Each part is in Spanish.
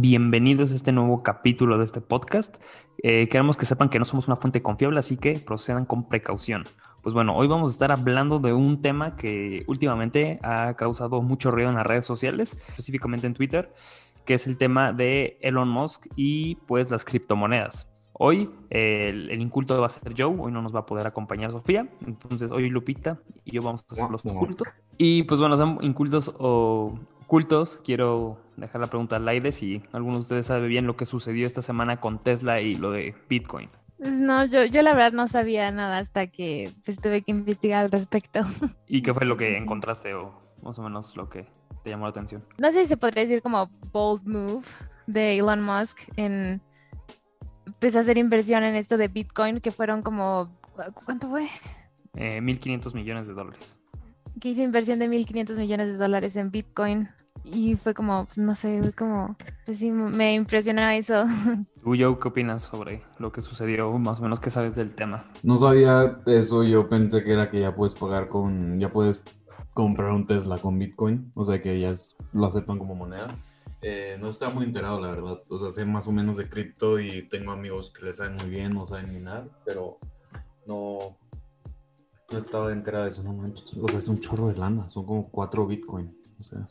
bienvenidos a este nuevo capítulo de este podcast. Eh, queremos que sepan que no somos una fuente confiable, así que procedan con precaución. Pues bueno, hoy vamos a estar hablando de un tema que últimamente ha causado mucho ruido en las redes sociales, específicamente en Twitter, que es el tema de Elon Musk y pues las criptomonedas. Hoy el, inculto va a ser Joe, hoy no nos va a poder acompañar Sofía, entonces hoy Lupita y yo vamos a hacer los incultos. Y pues bueno, son incultos o cultos, quiero dejar la pregunta al aire si alguno de ustedes sabe bien lo que sucedió esta semana con Tesla y lo de Bitcoin. Pues no, yo, yo la verdad no sabía nada hasta que pues, tuve que investigar al respecto. ¿Y qué fue lo que encontraste o más o menos lo que te llamó la atención? No sé si se podría decir como bold move de Elon Musk en pues, hacer inversión en esto de Bitcoin, que fueron como, ¿cuánto fue? Eh, 1.500 millones de dólares. Que hizo inversión de 1.500 millones de dólares en Bitcoin. Y fue como, no sé, como, pues sí, me impresionó eso. ¿Tú, Joe, qué opinas sobre lo que sucedió? Más o menos, ¿qué sabes del tema? No sabía eso, yo pensé que era que ya puedes pagar con, ya puedes comprar un Tesla con Bitcoin, o sea que ellas lo aceptan como moneda. Eh, no estaba muy enterado, la verdad. O sea, sé más o menos de cripto y tengo amigos que le saben muy bien, no saben ni nada, pero no, no estaba enterado de eso, no manches. O sea, es un chorro de lana, son como cuatro Bitcoin. O sea,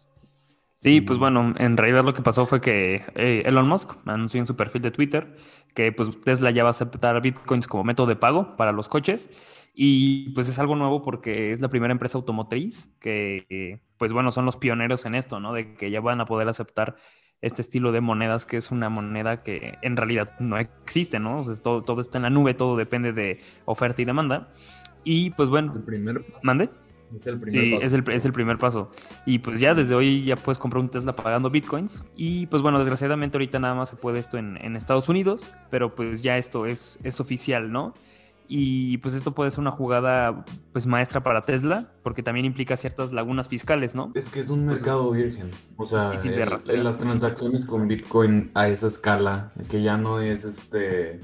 Sí, pues bueno, en realidad lo que pasó fue que eh, Elon Musk anunció en su perfil de Twitter que pues Tesla ya va a aceptar bitcoins como método de pago para los coches y pues es algo nuevo porque es la primera empresa automotriz que pues bueno, son los pioneros en esto, ¿no? De que ya van a poder aceptar este estilo de monedas que es una moneda que en realidad no existe, ¿no? O sea, todo, todo está en la nube, todo depende de oferta y demanda. Y pues bueno, el primer ¿mande? Es el primer sí, paso. Es, el, es el primer paso. Y pues ya desde hoy ya puedes comprar un Tesla pagando bitcoins. Y pues bueno, desgraciadamente ahorita nada más se puede esto en, en Estados Unidos, pero pues ya esto es, es oficial, ¿no? Y pues esto puede ser una jugada pues maestra para Tesla, porque también implica ciertas lagunas fiscales, ¿no? Es que es un mercado virgen. O sea, el- las transacciones con Bitcoin a esa escala, que ya no es este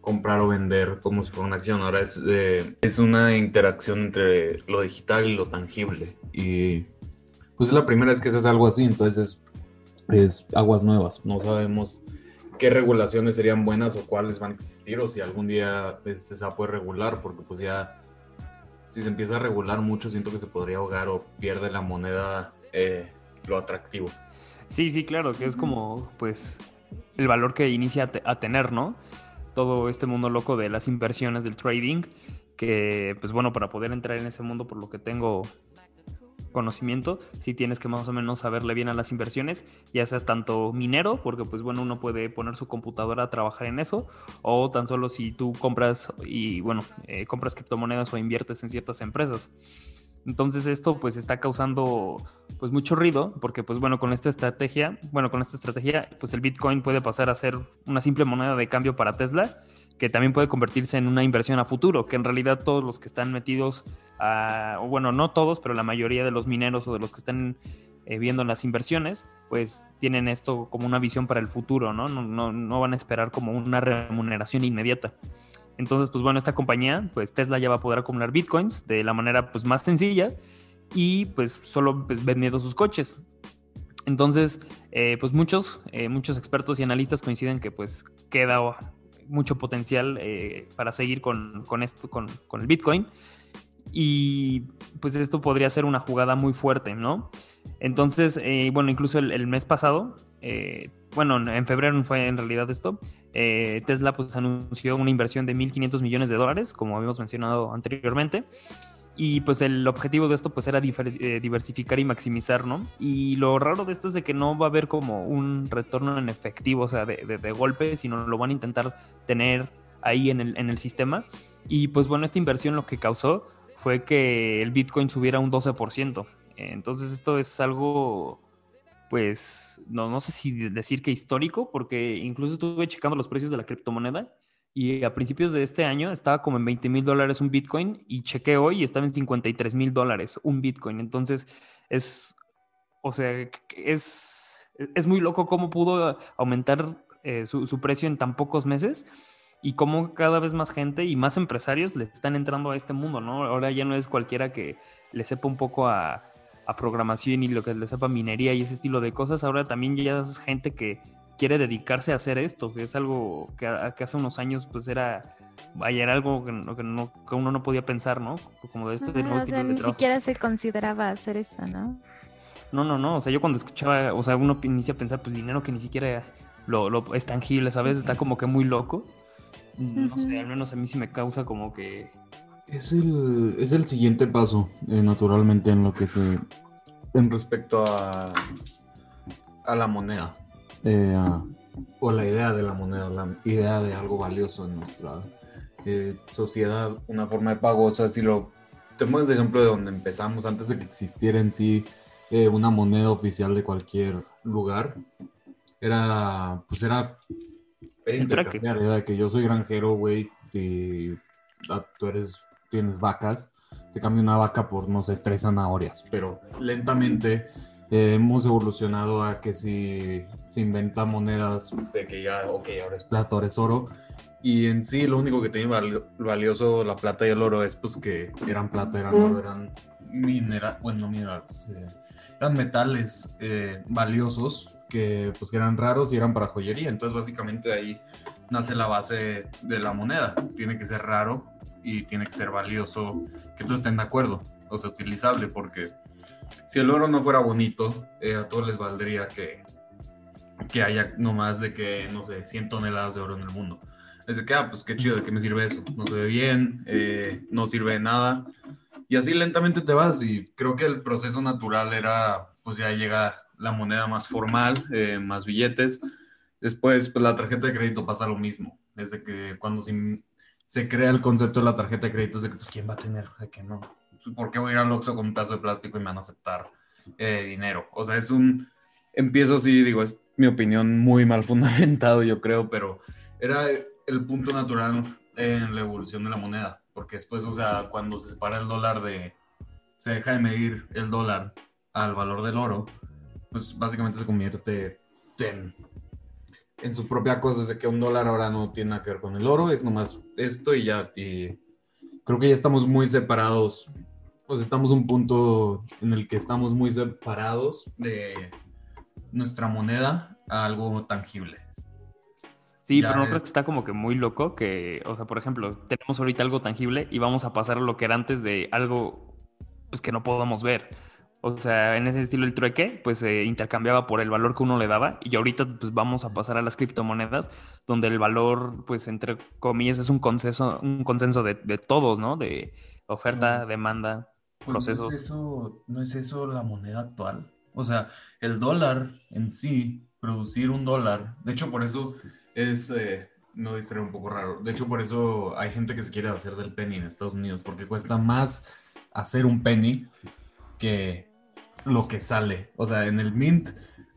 comprar o vender como si fuera una acción, ahora es, eh, es una interacción entre lo digital y lo tangible. Y pues es la primera vez que se hace algo así, entonces es, es aguas nuevas. No sabemos qué regulaciones serían buenas o cuáles van a existir o si algún día este, se va a poder regular, porque pues ya si se empieza a regular mucho siento que se podría ahogar o pierde la moneda eh, lo atractivo. Sí, sí, claro, que es como pues el valor que inicia a, te- a tener, ¿no? Todo este mundo loco de las inversiones, del trading, que pues bueno, para poder entrar en ese mundo, por lo que tengo conocimiento, sí tienes que más o menos saberle bien a las inversiones, ya seas tanto minero, porque pues bueno, uno puede poner su computadora a trabajar en eso, o tan solo si tú compras y bueno, eh, compras criptomonedas o inviertes en ciertas empresas. Entonces esto pues está causando pues mucho ruido porque pues bueno con esta estrategia, bueno con esta estrategia pues el Bitcoin puede pasar a ser una simple moneda de cambio para Tesla que también puede convertirse en una inversión a futuro, que en realidad todos los que están metidos, a, o bueno, no todos, pero la mayoría de los mineros o de los que están eh, viendo las inversiones, pues tienen esto como una visión para el futuro, ¿no? No, no, no van a esperar como una remuneración inmediata. Entonces, pues bueno, esta compañía, pues Tesla ya va a poder acumular bitcoins de la manera pues más sencilla y pues solo pues, vendiendo sus coches. Entonces, eh, pues muchos, eh, muchos expertos y analistas coinciden que pues queda mucho potencial eh, para seguir con, con esto, con, con el Bitcoin. Y pues esto podría ser una jugada muy fuerte, ¿no? Entonces, eh, bueno, incluso el, el mes pasado, eh, bueno, en febrero fue en realidad esto, eh, Tesla pues anunció una inversión de 1.500 millones de dólares, como habíamos mencionado anteriormente, y pues el objetivo de esto pues era eh, diversificar y maximizar, ¿no? Y lo raro de esto es de que no va a haber como un retorno en efectivo, o sea, de, de- de golpe, sino lo van a intentar tener ahí en el, en el sistema. Y pues bueno, esta inversión lo que causó fue que el Bitcoin subiera un 12%. Entonces esto es algo, pues, no, no sé si decir que histórico, porque incluso estuve checando los precios de la criptomoneda y a principios de este año estaba como en 20 mil dólares un Bitcoin y chequé hoy y estaba en 53 mil dólares un Bitcoin. Entonces es, o sea, es, es muy loco cómo pudo aumentar eh, su, su precio en tan pocos meses y cómo cada vez más gente y más empresarios le están entrando a este mundo, ¿no? Ahora ya no es cualquiera que le sepa un poco a, a programación y lo que le sepa minería y ese estilo de cosas, ahora también ya es gente que quiere dedicarse a hacer esto, que es algo que, hace unos años pues era, vaya, era algo que, no, que uno no podía pensar, ¿no? Como de este o sea, ni siquiera se consideraba hacer esto, ¿no? No, no, no, o sea, yo cuando escuchaba, o sea, uno inicia a pensar, pues dinero que ni siquiera lo, lo es tangible, ¿sabes? Está como que muy loco. No sé, al menos a mí sí me causa como que... Es el, es el siguiente paso, eh, naturalmente, en lo que se... En respecto a, a la moneda. Eh, o la idea de la moneda, la idea de algo valioso en nuestra eh, sociedad, una forma de pago. O sea, si lo tenemos el ejemplo de donde empezamos, antes de que existiera en sí eh, una moneda oficial de cualquier lugar, era, pues era, era intercambiar, era que yo soy granjero, güey, y ah, tú eres, tienes vacas, te cambio una vaca por, no sé, tres zanahorias, pero lentamente eh, hemos evolucionado a que si se inventan monedas de que ya, ok, ahora es plata, ahora es oro, y en sí lo único que tiene valioso la plata y el oro es pues que eran plata, eran oro, eran mineral, bueno, minerales, eh, eran metales eh, valiosos que pues que eran raros y eran para joyería. Entonces básicamente de ahí nace la base de la moneda. Tiene que ser raro y tiene que ser valioso, que todos estén de acuerdo, o sea, utilizable, porque si el oro no fuera bonito, eh, a todos les valdría que, que haya no más de que, no sé, 100 toneladas de oro en el mundo. Es de que, ah, pues qué chido, ¿de qué me sirve eso? No se ve bien, eh, no sirve de nada. Y así lentamente te vas y creo que el proceso natural era, pues ya llega la moneda más formal, eh, más billetes. Después, pues la tarjeta de crédito pasa lo mismo. Desde que cuando se, se crea el concepto de la tarjeta de crédito, de que, pues, ¿quién va a tener? De que no. ¿Por qué voy a ir al Oxxo con un pedazo de plástico y me van a aceptar eh, dinero? O sea, es un... Empiezo así, digo, es mi opinión muy mal fundamentado, yo creo, pero era el punto natural en la evolución de la moneda porque después, o sea, cuando se separa el dólar de, se deja de medir el dólar al valor del oro, pues básicamente se convierte en, en su propia cosa, de que un dólar ahora no tiene nada que ver con el oro, es nomás esto y ya, y creo que ya estamos muy separados, pues estamos un punto en el que estamos muy separados de nuestra moneda a algo tangible. Sí, pero no crees que está como que muy loco que, o sea, por ejemplo, tenemos ahorita algo tangible y vamos a pasar a lo que era antes de algo pues que no podamos ver. O sea, en ese estilo el trueque, pues se intercambiaba por el valor que uno le daba y ahorita pues vamos a pasar a las criptomonedas, donde el valor, pues entre comillas, es un consenso, un consenso de, todos, ¿no? De oferta, demanda, procesos. Pues, ¿no es, eso, ¿No es eso la moneda actual? O sea, el dólar en sí, producir un dólar, de hecho por eso es, eh, no distraer un poco raro. De hecho, por eso hay gente que se quiere hacer del penny en Estados Unidos, porque cuesta más hacer un penny que lo que sale. O sea, en el Mint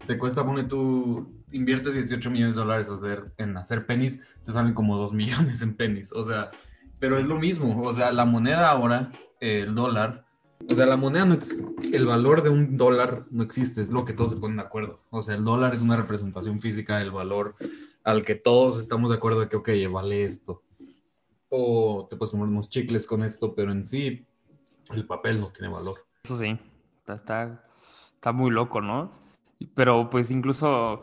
te cuesta, pone tú, inviertes 18 millones de dólares hacer, en hacer pennies, te salen como 2 millones en pennies. O sea, pero es lo mismo. O sea, la moneda ahora, el dólar, o sea, la moneda no el valor de un dólar no existe, es lo que todos se ponen de acuerdo. O sea, el dólar es una representación física del valor al que todos estamos de acuerdo de que, ok, vale esto. O te puedes comer unos chicles con esto, pero en sí el papel no tiene valor. Eso sí, está, está, muy loco, ¿no? Pero pues incluso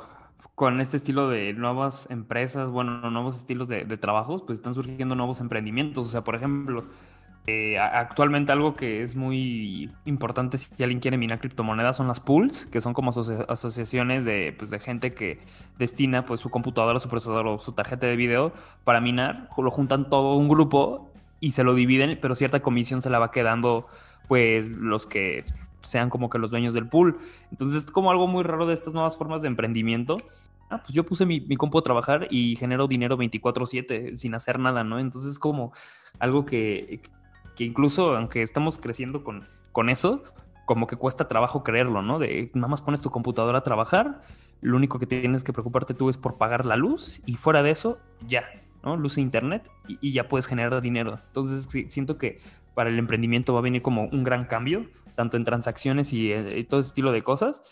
con este estilo de nuevas empresas, bueno, nuevos estilos de, de trabajos, pues están surgiendo nuevos emprendimientos. O sea, por ejemplo, eh, actualmente algo que es muy importante si alguien quiere minar criptomonedas son las pools, que son como asociaciones de, pues, de gente que destina pues, su computadora, su procesador o su tarjeta de video para minar. Lo juntan todo un grupo y se lo dividen, pero cierta comisión se la va quedando pues los que sean como que los dueños del pool. Entonces es como algo muy raro de estas nuevas formas de emprendimiento. Ah, pues yo puse mi, mi compu a trabajar y genero dinero 24/7 sin hacer nada, ¿no? Entonces es como algo que, que incluso aunque estamos creciendo con, con eso, como que cuesta trabajo creerlo, ¿no? De nada más pones tu computadora a trabajar, lo único que tienes que preocuparte tú es por pagar la luz y fuera de eso, ya, ¿no? Luz e internet y, ya puedes generar dinero. Entonces siento que para el emprendimiento va a venir como un gran cambio, tanto en transacciones y, eh, todo ese estilo de cosas,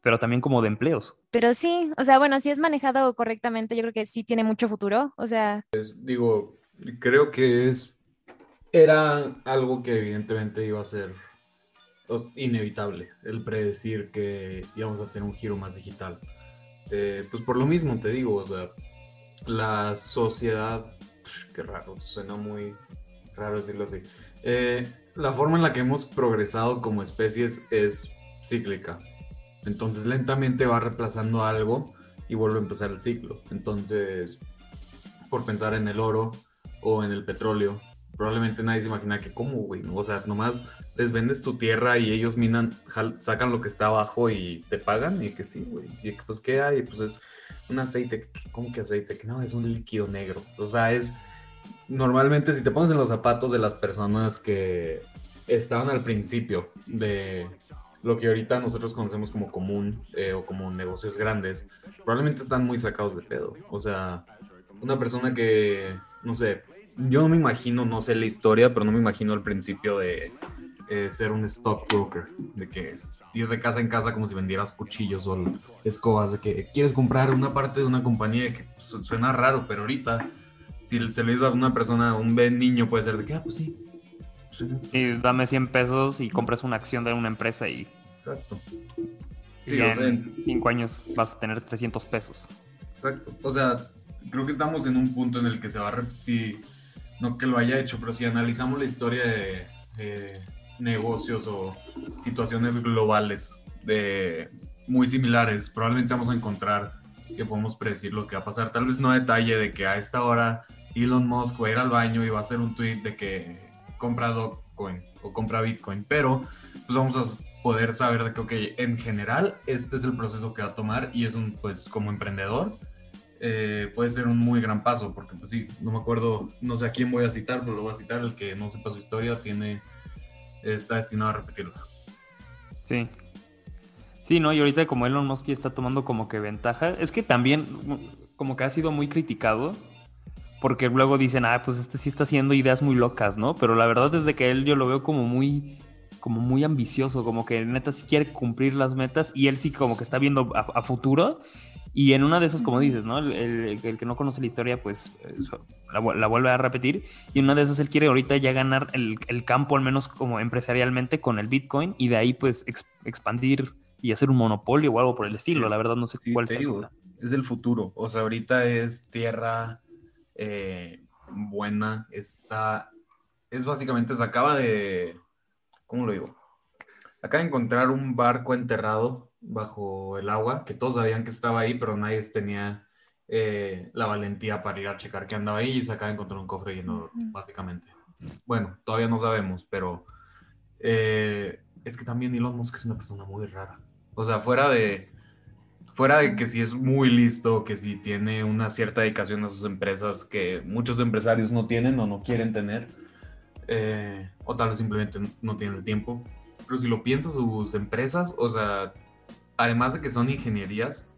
pero también como de empleos. Pero sí, o sea, bueno, si es manejado correctamente, yo creo que sí tiene mucho futuro, o sea... digo, creo que es era algo que evidentemente iba a ser inevitable, el predecir que íbamos a tener un giro más digital. Eh, pues por lo mismo te digo, o sea, la sociedad, qué raro, suena muy raro decirlo así. Eh, la forma en la que hemos progresado como especies es cíclica. Entonces lentamente va reemplazando algo y vuelve a empezar el ciclo. Entonces, por pensar en el oro o en el petróleo, probablemente nadie se imagina que cómo, güey, O sea, nomás les vendes tu tierra y ellos minan, sacan lo que está abajo y te pagan y que sí, güey. Y que pues, ¿qué hay? Pues es un aceite, ¿cómo que aceite? Que no, es un líquido negro. O sea, es, normalmente si te pones en los zapatos de las personas que estaban al principio de lo que ahorita nosotros conocemos como común eh, o como negocios grandes, probablemente están muy sacados de pedo. O sea, una persona que, no sé, yo no me imagino, no sé la historia, pero no me imagino al principio de eh, ser un stockbroker, de que ir de casa en casa como si vendieras cuchillos o escobas, de que quieres comprar una parte de una compañía que suena raro, pero ahorita si se le dice a una persona, un niño puede ser de que, ah, pues sí. Y dame 100 pesos y compras una acción de una empresa y... Exacto. Sí, o sea, en 5 años vas a tener 300 pesos. Exacto. O sea, creo que estamos en un punto en el que se va a... Si, no que lo haya hecho, pero si analizamos la historia de, negocios o situaciones globales de muy similares, probablemente vamos a encontrar que podemos predecir lo que va a pasar. Tal vez no a detalle de que a esta hora Elon Musk va a ir al baño y va a hacer un tweet de que compra Dogecoin o compra Bitcoin, pero pues vamos a poder saber de que, ok, en general este es el proceso que va a tomar y es un, pues como emprendedor, eh, puede ser un muy gran paso, porque pues sí, no me acuerdo, no sé a quién voy a citar, pero lo voy a citar, el que no sepa su historia tiene, está destinado a repetirla. Sí. Sí, ¿no? Y ahorita como Elon Musk está tomando como que ventaja, es que también como que ha sido muy criticado, porque luego dicen, ah, pues este sí está haciendo ideas muy locas, ¿no? Pero la verdad es de que él yo lo veo como muy como muy ambicioso, como que neta sí quiere cumplir las metas y él sí como que está viendo a futuro y en una de esas, como dices, ¿no? El, que no conoce la historia, pues la, vuelve a repetir. Y en una de esas, él quiere ahorita ya ganar el, campo, al menos como empresarialmente, con el Bitcoin. Y de ahí, pues, expandir y hacer un monopolio o algo por el estilo. La verdad, no sé cuál sea. es el futuro. O sea, ahorita es tierra eh, buena. Está. Es básicamente, se acaba de. ¿Cómo lo digo? Acaba de encontrar un barco enterrado bajo el agua, que todos sabían que estaba ahí, pero nadie tenía eh, la valentía para ir a checar que andaba ahí y se acaba de encontrar un cofre lleno, básicamente. Bueno, todavía no sabemos, pero eh, es que también Elon Musk es una persona muy rara. O sea, fuera de, fuera de que si es muy listo, que si tiene una cierta dedicación a sus empresas que muchos empresarios no tienen o no quieren tener, eh, o tal vez simplemente no tienen el tiempo. Pero si lo piensas, sus empresas, o sea, además de que son ingenierías,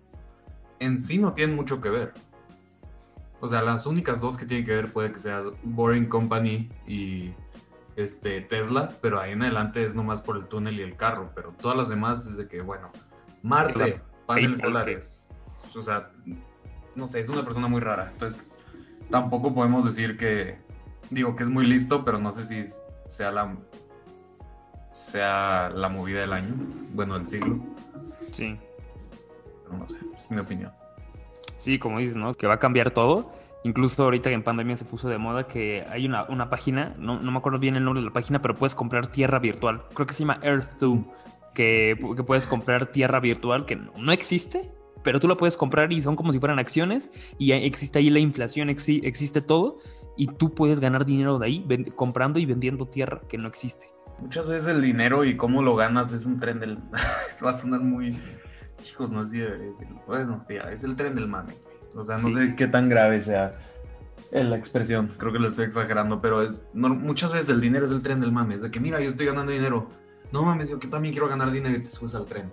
en sí no tienen mucho que ver. O sea, las únicas dos que tienen que ver puede que sea Boring Company y este, Tesla, pero ahí en adelante es nomás por el túnel y el carro, pero todas las demás es de que, bueno, Marte, paneles solares. O sea, no sé, es una persona muy rara. Entonces, tampoco podemos decir que, digo que es muy listo, pero no sé si sea la, sea la movida del año, bueno, del siglo. Sí. no sé, es mi opinión. Sí, como dices, ¿no? Que va a cambiar todo. Incluso ahorita en pandemia se puso de moda que hay una, una página, no, no, me acuerdo bien el nombre de la página, pero puedes comprar tierra virtual. Creo que se llama Earth2, que, que puedes comprar tierra virtual que no, existe, pero tú la puedes comprar y son como si fueran acciones y existe ahí la inflación, existe todo y tú puedes ganar dinero de ahí comprando y vendiendo tierra que no existe. Muchas veces el dinero y cómo lo ganas es un tren del... Va a sonar muy... Hijos, no decirlo. Bueno, tía, es el tren del mame. O sea, no sé qué tan grave sea la expresión. Creo que lo estoy exagerando, pero es... muchas veces el dinero es el tren del mame. Es de que, mira, yo estoy ganando dinero. No mames, yo que también quiero ganar dinero y te subes al tren.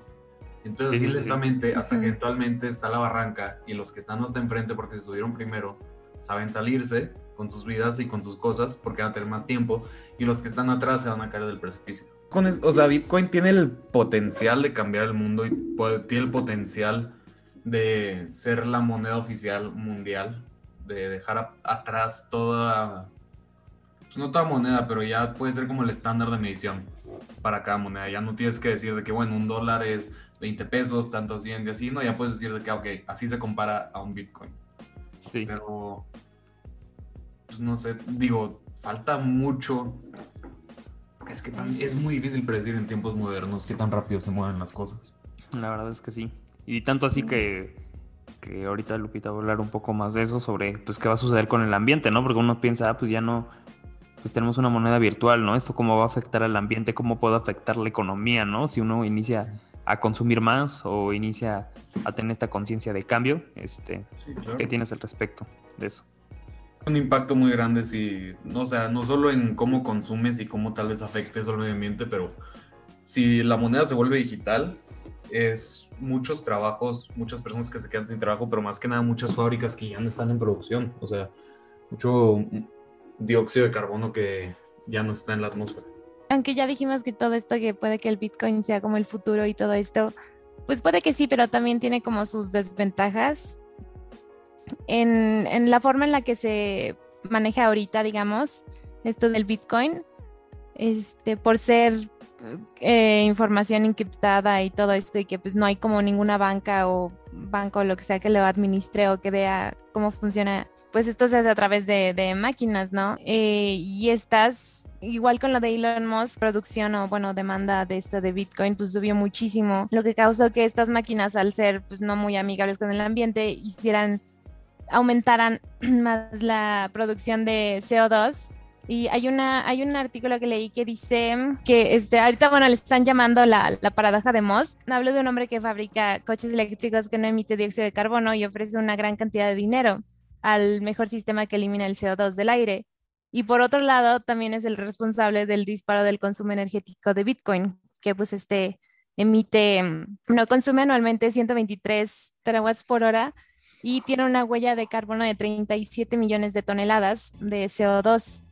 Entonces, así lentamente, hasta que eventualmente está la barranca y los que están hasta enfrente porque se subieron primero, saben salirse con sus vidas y con sus cosas porque van a tener más tiempo y los que están atrás se van a caer del precipicio. Con o sea, Bitcoin tiene el potencial de cambiar el mundo y tiene el potencial de ser la moneda oficial mundial, de dejar atrás toda, pues no toda moneda, pero ya puede ser como el estándar de medición. para cada moneda. Ya no tienes que decir de que, bueno, un dólar es 20 pesos, tanto 100 y así, no, ya puedes decir de que, ok, así se compara a un Bitcoin. Sí. Pero, pues no sé, digo, falta mucho. Es que tan- es muy difícil predecir en tiempos modernos qué tan rápido se mueven las cosas. La verdad es que sí. Y tanto así que, que ahorita Lupita va a hablar un poco más de eso, sobre pues qué va a suceder con el ambiente, ¿no? Porque uno piensa, ah, pues ya no, pues tenemos una moneda virtual, ¿no? Esto cómo va a afectar al ambiente, cómo puede afectar la economía, ¿no? Si uno inicia a consumir más o inicia a tener esta conciencia de cambio, este, Sí, claro. ¿qué tienes al respecto de eso? un impacto muy grande si, no, o sea, no solo en cómo consumes y cómo tal vez afecte eso al medio ambiente, pero si la moneda se vuelve digital, es muchos trabajos, muchas personas que se quedan sin trabajo, pero más que nada muchas fábricas que ya no están en producción, o sea, mucho dióxido de carbono que ya no está en la atmósfera. Aunque ya dijimos que todo esto, que puede que el Bitcoin sea como el futuro y todo esto, pues puede que sí, pero también tiene como sus desventajas en, en la forma en la que se maneja ahorita, digamos, esto del Bitcoin, este, por ser eh, información encriptada y todo esto, y que pues no hay como ninguna banca o banco o lo que sea que lo administre o que vea cómo funciona, pues esto se hace a través de, máquinas, ¿no? Eh, y estas, igual con lo de Elon Musk, producción o bueno, demanda de esto de Bitcoin, pues subió muchísimo, lo que causó que estas máquinas, al ser pues no muy amigables con el ambiente, hicieran aumentaran más la producción de CO2 y hay una hay un artículo que leí que dice que este ahorita bueno le están llamando la, la paradoja de Musk hablo de un hombre que fabrica coches eléctricos que no emite dióxido de carbono y ofrece una gran cantidad de dinero al mejor sistema que elimina el CO2 del aire y por otro lado también es el responsable del disparo del consumo energético de Bitcoin que pues este emite no consume anualmente 123 terawatts por hora y tiene una huella de carbono de 37 millones de toneladas de CO2.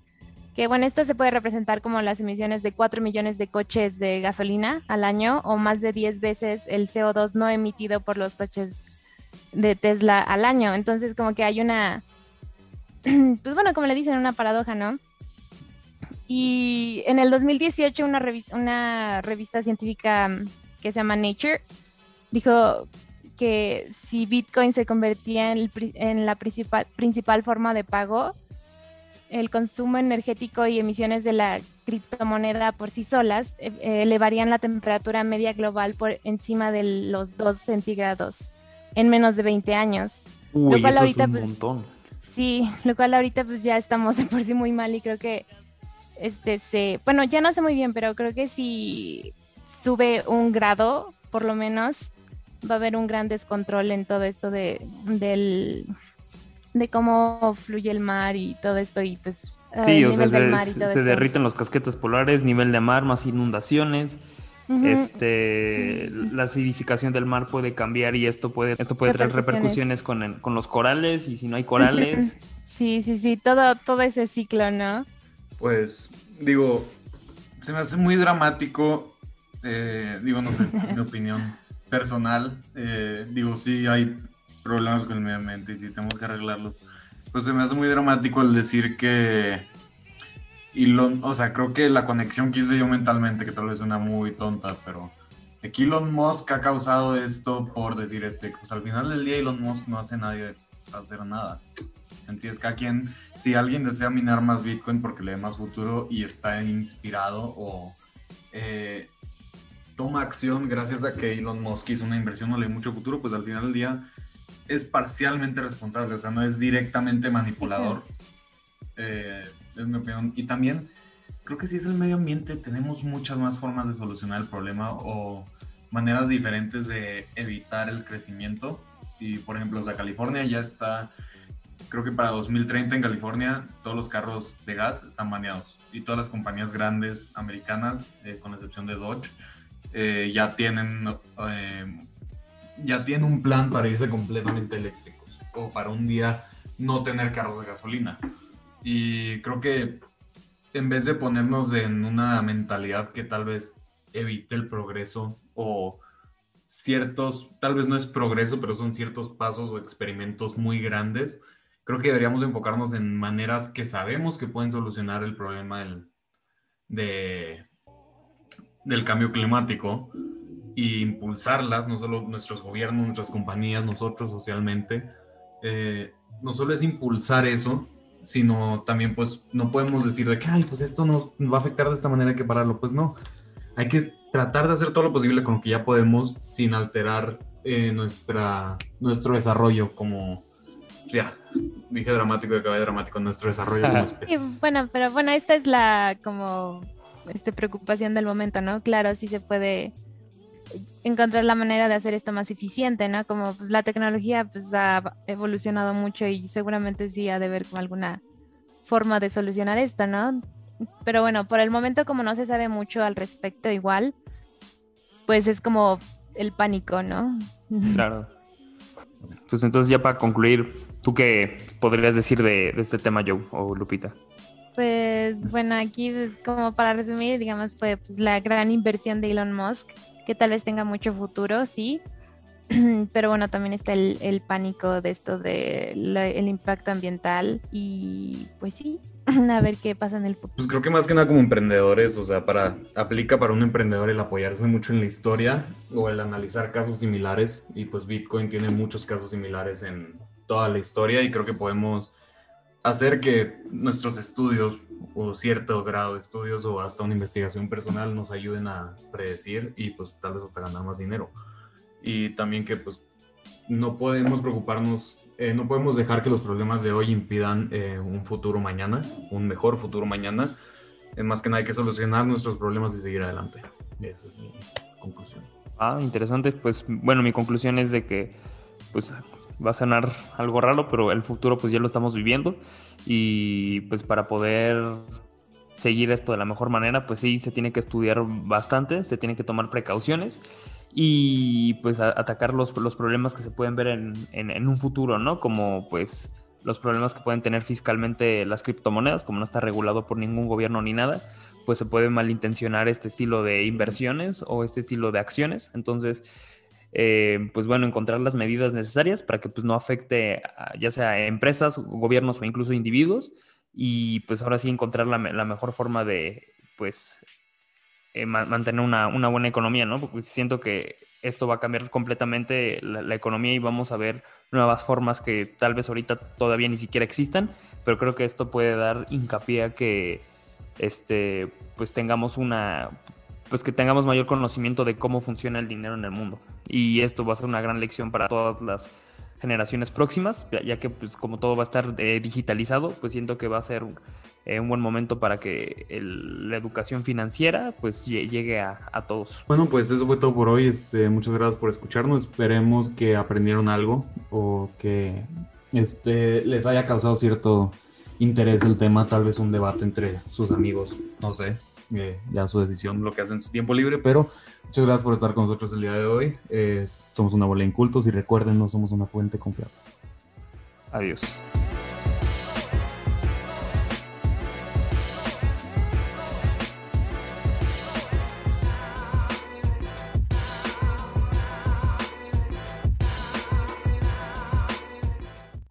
Que bueno, esto se puede representar como las emisiones de 4 millones de coches de gasolina al año o más de 10 veces el CO2 no emitido por los coches de Tesla al año. Entonces como que hay una, pues bueno, como le dicen, una paradoja, ¿no? Y en el 2018 una revista, una revista científica que se llama Nature dijo que si Bitcoin se convertía en, en la principal, principal, forma de pago, el consumo energético y emisiones de la criptomoneda por sí solas eh, elevarían la temperatura media global por encima de los 2 centígrados en menos de 20 años. Uy, lo cual eso ahorita, es un pues, montón. Sí, lo cual ahorita pues ya estamos de por sí muy mal y creo que este se, bueno, ya no sé muy bien, pero creo que si sube un grado, por lo menos, va a haber un gran descontrol en todo esto de, del, de cómo fluye el mar y todo esto y pues sí, o sea, se, se esto. derriten los casquetes polares, nivel de mar, más inundaciones. Uh -huh. Este, sí, sí, sí. la acidificación del mar puede cambiar y esto puede, esto puede traer repercusiones con, el, con los corales y si no hay corales. Sí, sí, sí, todo, todo ese ciclo, ¿no? Pues, digo, se me hace muy dramático, eh, digo, no sé, mi opinión personal, eh, digo, sí hay problemas con el medio ambiente y sí tenemos que arreglarlos. Pues se me hace muy dramático el decir que Elon, o sea, creo que la conexión que hice yo mentalmente, que tal vez suena muy tonta, pero de que Elon Musk ha causado esto por decir esto, y pues al final del día Elon Musk no hace nadie hacer nada. ¿Entiendes? Cada quien, si alguien desea minar más Bitcoin porque le dé más futuro y está inspirado o eh, toma acción gracias a que Elon Musk hizo una inversión o le dio mucho futuro, pues al final del día es parcialmente responsable, o sea, no es directamente manipulador. Eh, es mi opinión. Y también creo que si es el medio ambiente, tenemos muchas más formas de solucionar el problema o maneras diferentes de evitar el crecimiento. Y por ejemplo, o sea, California ya está, creo que para 2030 en California todos los carros de gas están baneados. Y todas las compañías grandes americanas, eh, con excepción de Dodge, eh, ya tienen eh, ya tienen un plan para irse completamente eléctricos o para un día no tener carros de gasolina. Y creo que en vez de ponernos en una mentalidad que tal vez evite el progreso o ciertos, tal vez no es progreso, pero son ciertos pasos o experimentos muy grandes, creo que deberíamos enfocarnos en maneras que sabemos que pueden solucionar el problema del, de, del cambio climático e impulsarlas, no solo nuestros gobiernos, nuestras compañías, nosotros socialmente, eh, no solo es impulsar eso, sino también pues no podemos decir de que, ay, pues esto nos va a afectar de esta manera hay que pararlo, pues no, hay que tratar de hacer todo lo posible con lo que ya podemos sin alterar eh, nuestra, nuestro desarrollo como, ya, dije dramático y acabé dramático, nuestro desarrollo como especie. bueno, pero bueno, esta es la como este, preocupación del momento, ¿no? Claro, sí se puede encontrar la manera de hacer esto más eficiente, ¿no? Como pues la tecnología pues ha evolucionado mucho y seguramente sí ha de haber como alguna forma de solucionar esto, ¿no? Pero bueno, por el momento como no se sabe mucho al respecto igual, pues es como el pánico, ¿no? Claro. Pues entonces ya para concluir, ¿tú qué podrías decir de, este tema, Joe o Lupita? Pues bueno, aquí pues, como para resumir, digamos, fue pues la gran inversión de Elon Musk, que tal vez tenga mucho futuro, sí, pero bueno, también está el, pánico de esto del el impacto ambiental y pues sí, a ver qué pasa en el futuro. Pues creo que más que nada como emprendedores, o sea, para aplica para un emprendedor el apoyarse mucho en la historia o el analizar casos similares y pues Bitcoin tiene muchos casos similares en toda la historia y creo que podemos hacer que nuestros estudios o cierto grado de estudios o hasta una investigación personal nos ayuden a predecir y pues tal vez hasta ganar más dinero. Y también que pues no podemos preocuparnos eh, no podemos dejar que los problemas de hoy impidan eh, un futuro mañana, un mejor futuro mañana. Es más que nada hay que solucionar nuestros problemas y seguir adelante. Esa es mi conclusión. Ah, interesante. Pues bueno, mi conclusión es de que pues va a sonar algo raro, pero el futuro pues ya lo estamos viviendo y pues para poder seguir esto de la mejor manera, pues sí, se tiene que estudiar bastante, se tiene que tomar precauciones y pues atacar los, los, problemas que se pueden ver en, en, un futuro, ¿no? Como pues los problemas que pueden tener fiscalmente las criptomonedas, como no está regulado por ningún gobierno ni nada, pues se puede malintencionar este estilo de inversiones o este estilo de acciones. Entonces, eh, pues bueno, encontrar las medidas necesarias para que pues no afecte ya sea empresas, gobiernos o incluso individuos y pues ahora sí encontrar la, la mejor forma de pues eh, mantener una, una, buena economía, ¿no? Porque siento que esto va a cambiar completamente la, economía y vamos a ver nuevas formas que tal vez ahorita todavía ni siquiera existan, pero creo que esto puede dar hincapié a que este, pues tengamos una, pues que tengamos mayor conocimiento de cómo funciona el dinero en el mundo. Y esto va a ser una gran lección para todas las generaciones próximas, ya que pues como todo va a estar eh, digitalizado, pues siento que va a ser eh, un buen momento para que la educación financiera pues llegue a, todos. Bueno, pues eso fue todo por hoy. Este, muchas gracias por escucharnos. Esperemos que aprendieron algo o que este, les haya causado cierto interés el tema, tal vez un debate entre sus amigos, no sé. Eh, ya su decisión, lo que hacen en su tiempo libre, pero muchas gracias por estar con nosotros el día de hoy. Eh, somos una bola de incultos y recuerden, no somos una fuente confiable. Adiós.